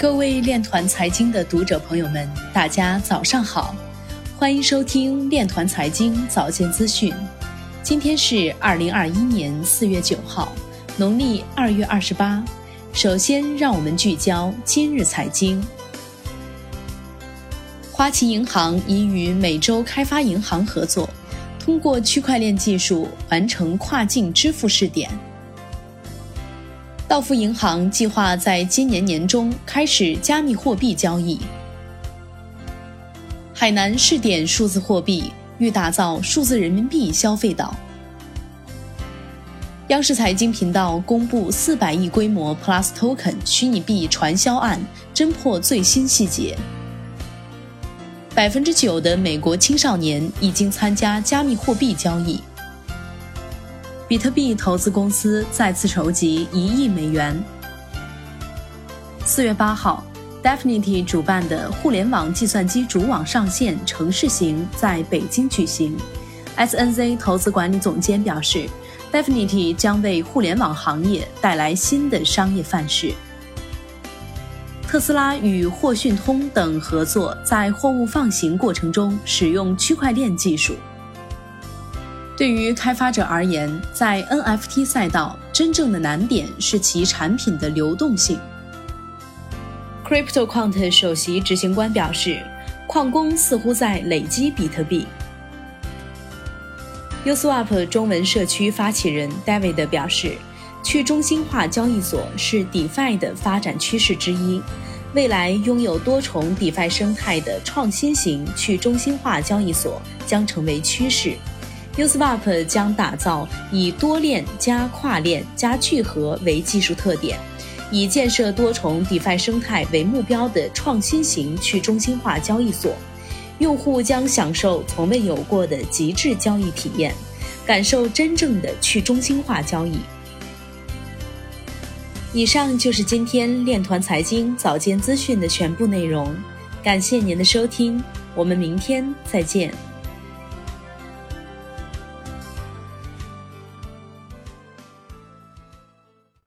各位链团财经的读者朋友们，大家早上好，欢迎收听链团财经早间资讯。今天是二零二一年四月九号，农历二月二十八。首先，让我们聚焦今日财经。花旗银行已与美洲开发银行合作，通过区块链技术完成跨境支付试点。道富银行计划在今年年中开始加密货币交易。海南试点数字货币，欲打造数字人民币消费岛。央视财经频道公布四百亿规模 Plus Token 虚拟币传销案侦破最新细节。百分之九的美国青少年已经参加加密货币交易。比特币投资公司再次筹集一亿美元。四月八号，Definity 主办的互联网计算机主网上线城市行在北京举行。SNZ 投资管理总监表示，Definity 将为互联网行业带来新的商业范式。特斯拉与获讯通等合作，在货物放行过程中使用区块链技术。对于开发者而言，在 NFT 赛道，真正的难点是其产品的流动性。CryptoQuant 首席执行官表示，矿工似乎在累积比特币。Uswap 中文社区发起人 David 表示。去中心化交易所是 DeFi 的发展趋势之一，未来拥有多重 DeFi 生态的创新型去中心化交易所将成为趋势。Uswap 将打造以多链加跨链加聚合为技术特点，以建设多重 DeFi 生态为目标的创新型去中心化交易所，用户将享受从未有过的极致交易体验，感受真正的去中心化交易。以上就是今天链团财经早间资讯的全部内容，感谢您的收听，我们明天再见。